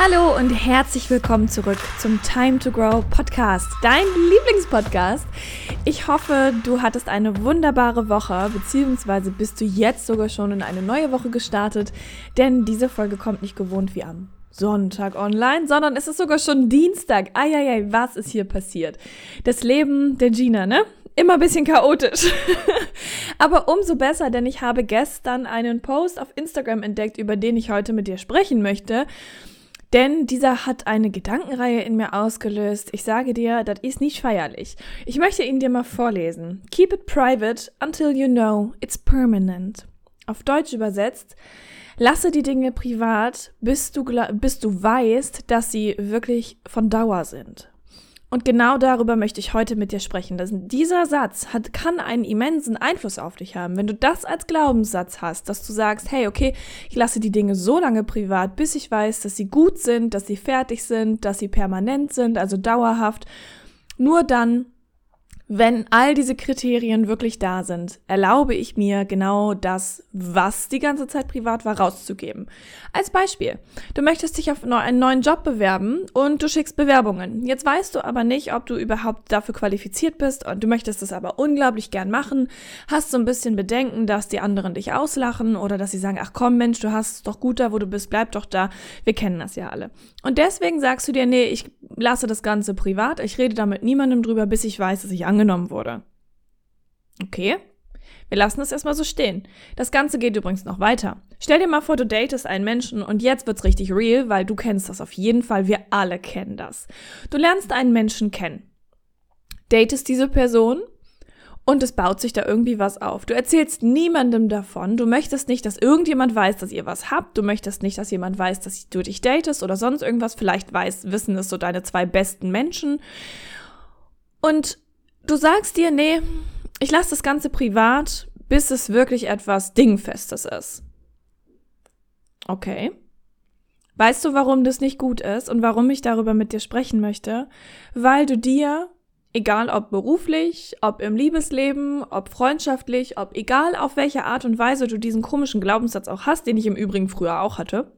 Hallo und herzlich willkommen zurück zum Time to Grow Podcast, dein Lieblingspodcast. Ich hoffe, du hattest eine wunderbare Woche, beziehungsweise bist du jetzt sogar schon in eine neue Woche gestartet, denn diese Folge kommt nicht gewohnt wie am Sonntag online, sondern es ist sogar schon Dienstag. Eieiei, was ist hier passiert? Das Leben der Gina, ne? Immer ein bisschen chaotisch. Aber umso besser, denn ich habe gestern einen Post auf Instagram entdeckt, über den ich heute mit dir sprechen möchte. Denn dieser hat eine Gedankenreihe in mir ausgelöst. Ich sage dir, das ist nicht feierlich. Ich möchte ihn dir mal vorlesen. Keep it private until you know it's permanent. Auf Deutsch übersetzt, lasse die Dinge privat, bis du, bis du weißt, dass sie wirklich von Dauer sind. Und genau darüber möchte ich heute mit dir sprechen. Dass dieser Satz hat, kann einen immensen Einfluss auf dich haben. Wenn du das als Glaubenssatz hast, dass du sagst, hey, okay, ich lasse die Dinge so lange privat, bis ich weiß, dass sie gut sind, dass sie fertig sind, dass sie permanent sind, also dauerhaft. Nur dann wenn all diese Kriterien wirklich da sind, erlaube ich mir genau das, was die ganze Zeit privat war, rauszugeben. Als Beispiel, du möchtest dich auf einen neuen Job bewerben und du schickst Bewerbungen. Jetzt weißt du aber nicht, ob du überhaupt dafür qualifiziert bist und du möchtest es aber unglaublich gern machen, hast so ein bisschen Bedenken, dass die anderen dich auslachen oder dass sie sagen, ach komm Mensch, du hast es doch gut da, wo du bist, bleib doch da. Wir kennen das ja alle. Und deswegen sagst du dir, nee, ich lasse das Ganze privat, ich rede da mit niemandem drüber, bis ich weiß, dass ich angenommen angenommen wurde. Okay, wir lassen es erstmal so stehen. Das Ganze geht übrigens noch weiter. Stell dir mal vor, du datest einen Menschen und jetzt wird's richtig real, weil du kennst das auf jeden Fall. Wir alle kennen das. Du lernst einen Menschen kennen. Datest diese Person und es baut sich da irgendwie was auf. Du erzählst niemandem davon. Du möchtest nicht, dass irgendjemand weiß, dass ihr was habt. Du möchtest nicht, dass jemand weiß, dass du dich datest oder sonst irgendwas. Vielleicht weiß, wissen es so deine zwei besten Menschen. Und Du sagst dir, nee, ich lasse das Ganze privat, bis es wirklich etwas Dingfestes ist. Okay. Weißt du, warum das nicht gut ist und warum ich darüber mit dir sprechen möchte? Weil du dir, egal ob beruflich, ob im Liebesleben, ob freundschaftlich, ob egal auf welche Art und Weise du diesen komischen Glaubenssatz auch hast, den ich im Übrigen früher auch hatte,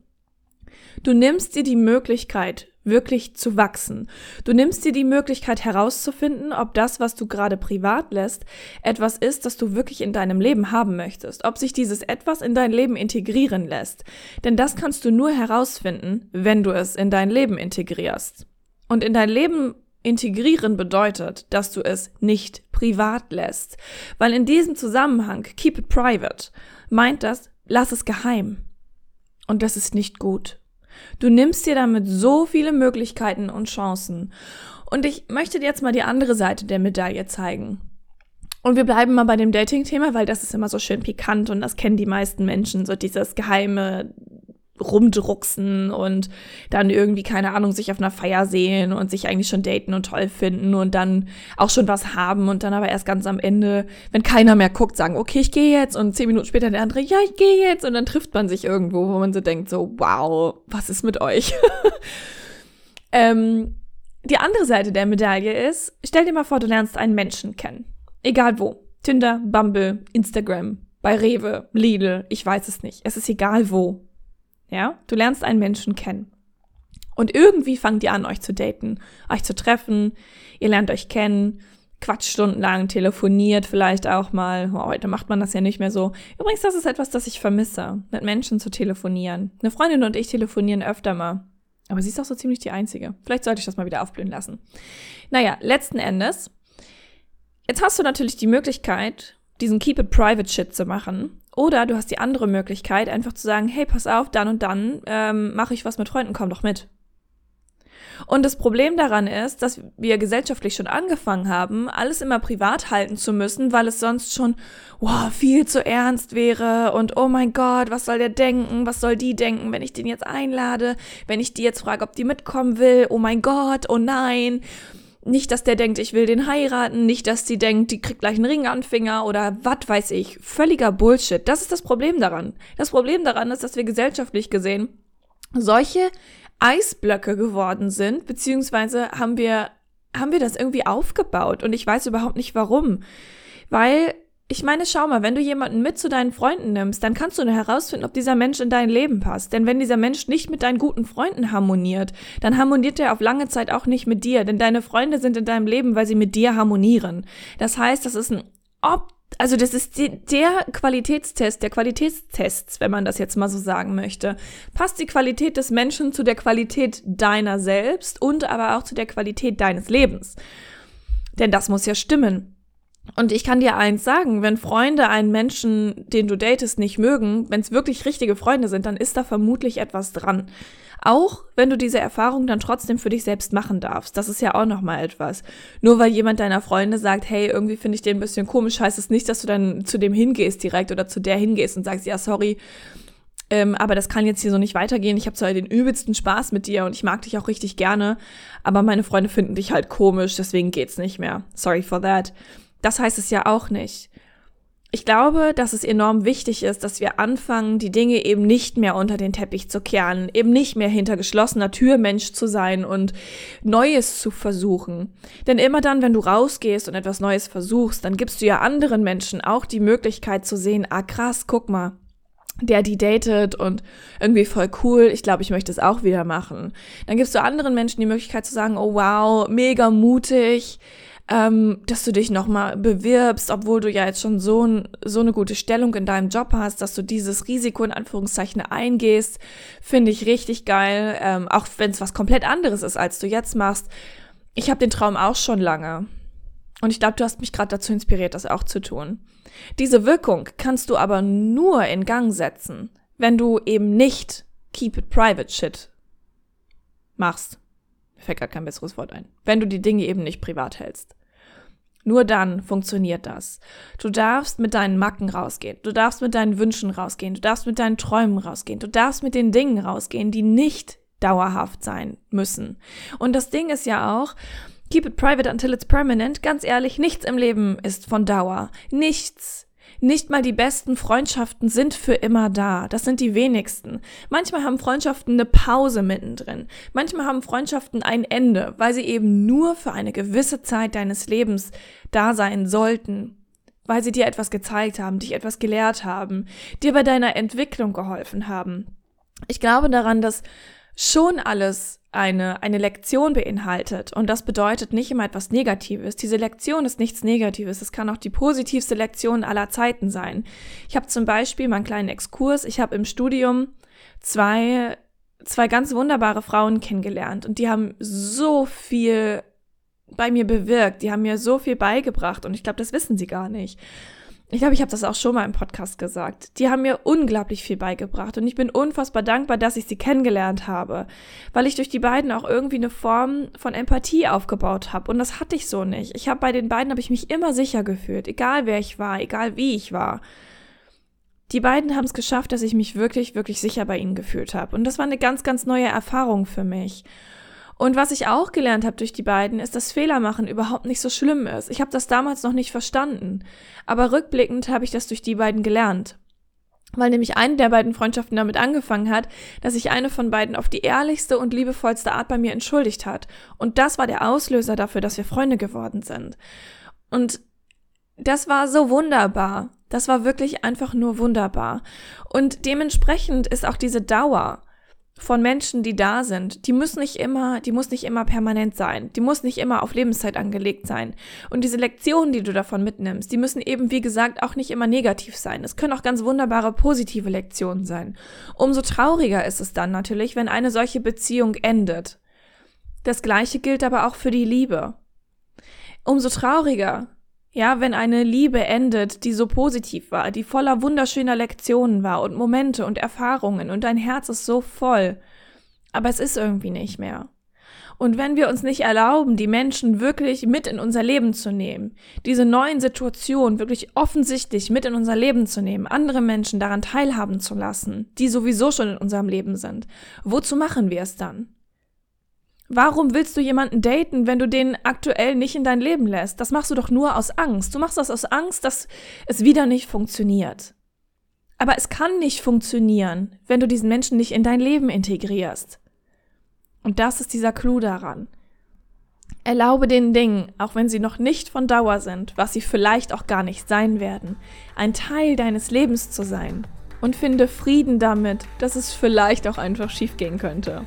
du nimmst dir die Möglichkeit, wirklich zu wachsen. Du nimmst dir die Möglichkeit herauszufinden, ob das, was du gerade privat lässt, etwas ist, das du wirklich in deinem Leben haben möchtest, ob sich dieses etwas in dein Leben integrieren lässt. Denn das kannst du nur herausfinden, wenn du es in dein Leben integrierst. Und in dein Leben integrieren bedeutet, dass du es nicht privat lässt. Weil in diesem Zusammenhang, keep it private, meint das, lass es geheim. Und das ist nicht gut. Du nimmst dir damit so viele Möglichkeiten und Chancen. Und ich möchte dir jetzt mal die andere Seite der Medaille zeigen. Und wir bleiben mal bei dem Dating-Thema, weil das ist immer so schön pikant und das kennen die meisten Menschen, so dieses geheime rumdrucksen und dann irgendwie, keine Ahnung, sich auf einer Feier sehen und sich eigentlich schon daten und toll finden und dann auch schon was haben und dann aber erst ganz am Ende, wenn keiner mehr guckt, sagen, okay, ich gehe jetzt und zehn Minuten später der andere, ja, ich gehe jetzt und dann trifft man sich irgendwo, wo man so denkt, so, wow, was ist mit euch? ähm, die andere Seite der Medaille ist, stell dir mal vor, du lernst einen Menschen kennen. Egal wo. Tinder, Bumble, Instagram, bei Rewe, Lidl, ich weiß es nicht. Es ist egal wo. Ja, du lernst einen Menschen kennen. Und irgendwie fangt ihr an, euch zu daten, euch zu treffen. Ihr lernt euch kennen, quatscht stundenlang, telefoniert vielleicht auch mal. Heute macht man das ja nicht mehr so. Übrigens, das ist etwas, das ich vermisse, mit Menschen zu telefonieren. Eine Freundin und ich telefonieren öfter mal. Aber sie ist auch so ziemlich die Einzige. Vielleicht sollte ich das mal wieder aufblühen lassen. Naja, letzten Endes, jetzt hast du natürlich die Möglichkeit, diesen Keep It Private Shit zu machen oder du hast die andere Möglichkeit, einfach zu sagen, hey, pass auf, dann und dann ähm, mache ich was mit Freunden, komm doch mit. Und das Problem daran ist, dass wir gesellschaftlich schon angefangen haben, alles immer privat halten zu müssen, weil es sonst schon, wow, viel zu ernst wäre und oh mein Gott, was soll der denken, was soll die denken, wenn ich den jetzt einlade, wenn ich die jetzt frage, ob die mitkommen will, oh mein Gott, oh nein. Nicht, dass der denkt, ich will den heiraten, nicht, dass die denkt, die kriegt gleich einen Ring an Finger oder was weiß ich. Völliger Bullshit. Das ist das Problem daran. Das Problem daran ist, dass wir gesellschaftlich gesehen solche Eisblöcke geworden sind, beziehungsweise haben wir, haben wir das irgendwie aufgebaut und ich weiß überhaupt nicht warum. Weil ich meine, schau mal, wenn du jemanden mit zu deinen Freunden nimmst, dann kannst du nur herausfinden, ob dieser Mensch in dein Leben passt. Denn wenn dieser Mensch nicht mit deinen guten Freunden harmoniert, dann harmoniert er auf lange Zeit auch nicht mit dir. Denn deine Freunde sind in deinem Leben, weil sie mit dir harmonieren. Das heißt, das ist ein Ob also das ist die, der Qualitätstest, der Qualitätstests, wenn man das jetzt mal so sagen möchte. Passt die Qualität des Menschen zu der Qualität deiner selbst und aber auch zu der Qualität deines Lebens? Denn das muss ja stimmen. Und ich kann dir eins sagen, wenn Freunde einen Menschen, den du datest, nicht mögen, wenn es wirklich richtige Freunde sind, dann ist da vermutlich etwas dran. Auch wenn du diese Erfahrung dann trotzdem für dich selbst machen darfst. Das ist ja auch nochmal etwas. Nur weil jemand deiner Freunde sagt, hey, irgendwie finde ich den ein bisschen komisch, heißt es das nicht, dass du dann zu dem hingehst direkt oder zu der hingehst und sagst, ja, sorry, ähm, aber das kann jetzt hier so nicht weitergehen. Ich habe zwar den übelsten Spaß mit dir und ich mag dich auch richtig gerne, aber meine Freunde finden dich halt komisch, deswegen geht's nicht mehr. Sorry for that. Das heißt es ja auch nicht. Ich glaube, dass es enorm wichtig ist, dass wir anfangen, die Dinge eben nicht mehr unter den Teppich zu kehren, eben nicht mehr hinter geschlossener Tür Mensch zu sein und Neues zu versuchen. Denn immer dann, wenn du rausgehst und etwas Neues versuchst, dann gibst du ja anderen Menschen auch die Möglichkeit zu sehen, ah krass, guck mal, der die datet und irgendwie voll cool, ich glaube, ich möchte es auch wieder machen. Dann gibst du anderen Menschen die Möglichkeit zu sagen, oh wow, mega mutig, ähm, dass du dich nochmal bewirbst, obwohl du ja jetzt schon so, ein, so eine gute Stellung in deinem Job hast, dass du dieses Risiko in Anführungszeichen eingehst, finde ich richtig geil, ähm, auch wenn es was komplett anderes ist, als du jetzt machst. Ich habe den Traum auch schon lange. Und ich glaube, du hast mich gerade dazu inspiriert, das auch zu tun. Diese Wirkung kannst du aber nur in Gang setzen, wenn du eben nicht Keep It Private Shit machst. Mir fällt gar kein besseres Wort ein. Wenn du die Dinge eben nicht privat hältst. Nur dann funktioniert das. Du darfst mit deinen Macken rausgehen. Du darfst mit deinen Wünschen rausgehen. Du darfst mit deinen Träumen rausgehen. Du darfst mit den Dingen rausgehen, die nicht dauerhaft sein müssen. Und das Ding ist ja auch, keep it private until it's permanent. Ganz ehrlich, nichts im Leben ist von Dauer. Nichts. Nicht mal die besten Freundschaften sind für immer da. Das sind die wenigsten. Manchmal haben Freundschaften eine Pause mittendrin. Manchmal haben Freundschaften ein Ende, weil sie eben nur für eine gewisse Zeit deines Lebens da sein sollten. Weil sie dir etwas gezeigt haben, dich etwas gelehrt haben, dir bei deiner Entwicklung geholfen haben. Ich glaube daran, dass schon alles eine, eine Lektion beinhaltet. Und das bedeutet nicht immer etwas Negatives. Diese Lektion ist nichts Negatives. Es kann auch die positivste Lektion aller Zeiten sein. Ich habe zum Beispiel mal einen kleinen Exkurs. Ich habe im Studium zwei, zwei ganz wunderbare Frauen kennengelernt und die haben so viel bei mir bewirkt. Die haben mir so viel beigebracht und ich glaube, das wissen sie gar nicht ich glaube, ich habe das auch schon mal im Podcast gesagt. Die haben mir unglaublich viel beigebracht und ich bin unfassbar dankbar, dass ich sie kennengelernt habe, weil ich durch die beiden auch irgendwie eine Form von Empathie aufgebaut habe und das hatte ich so nicht. Ich habe bei den beiden habe ich mich immer sicher gefühlt, egal wer ich war, egal wie ich war. Die beiden haben es geschafft, dass ich mich wirklich, wirklich sicher bei ihnen gefühlt habe und das war eine ganz, ganz neue Erfahrung für mich. Und was ich auch gelernt habe durch die beiden, ist, dass Fehler machen überhaupt nicht so schlimm ist. Ich habe das damals noch nicht verstanden. Aber rückblickend habe ich das durch die beiden gelernt. Weil nämlich eine der beiden Freundschaften damit angefangen hat, dass sich eine von beiden auf die ehrlichste und liebevollste Art bei mir entschuldigt hat. Und das war der Auslöser dafür, dass wir Freunde geworden sind. Und das war so wunderbar. Das war wirklich einfach nur wunderbar. Und dementsprechend ist auch diese Dauer von Menschen, die da sind, die muss nicht immer, die muss nicht immer permanent sein, die muss nicht immer auf Lebenszeit angelegt sein. Und diese Lektionen, die du davon mitnimmst, die müssen eben, wie gesagt, auch nicht immer negativ sein. Es können auch ganz wunderbare positive Lektionen sein. Umso trauriger ist es dann natürlich, wenn eine solche Beziehung endet. Das gleiche gilt aber auch für die Liebe. Umso trauriger, ja, wenn eine Liebe endet, die so positiv war, die voller wunderschöner Lektionen war und Momente und Erfahrungen und dein Herz ist so voll, aber es ist irgendwie nicht mehr. Und wenn wir uns nicht erlauben, die Menschen wirklich mit in unser Leben zu nehmen, diese neuen Situationen wirklich offensichtlich mit in unser Leben zu nehmen, andere Menschen daran teilhaben zu lassen, die sowieso schon in unserem Leben sind, wozu machen wir es dann? Warum willst du jemanden daten, wenn du den aktuell nicht in dein Leben lässt? Das machst du doch nur aus Angst. Du machst das aus Angst, dass es wieder nicht funktioniert. Aber es kann nicht funktionieren, wenn du diesen Menschen nicht in dein Leben integrierst. Und das ist dieser Clou daran. Erlaube den Dingen, auch wenn sie noch nicht von Dauer sind, was sie vielleicht auch gar nicht sein werden, ein Teil deines Lebens zu sein. Und finde Frieden damit, dass es vielleicht auch einfach schiefgehen könnte.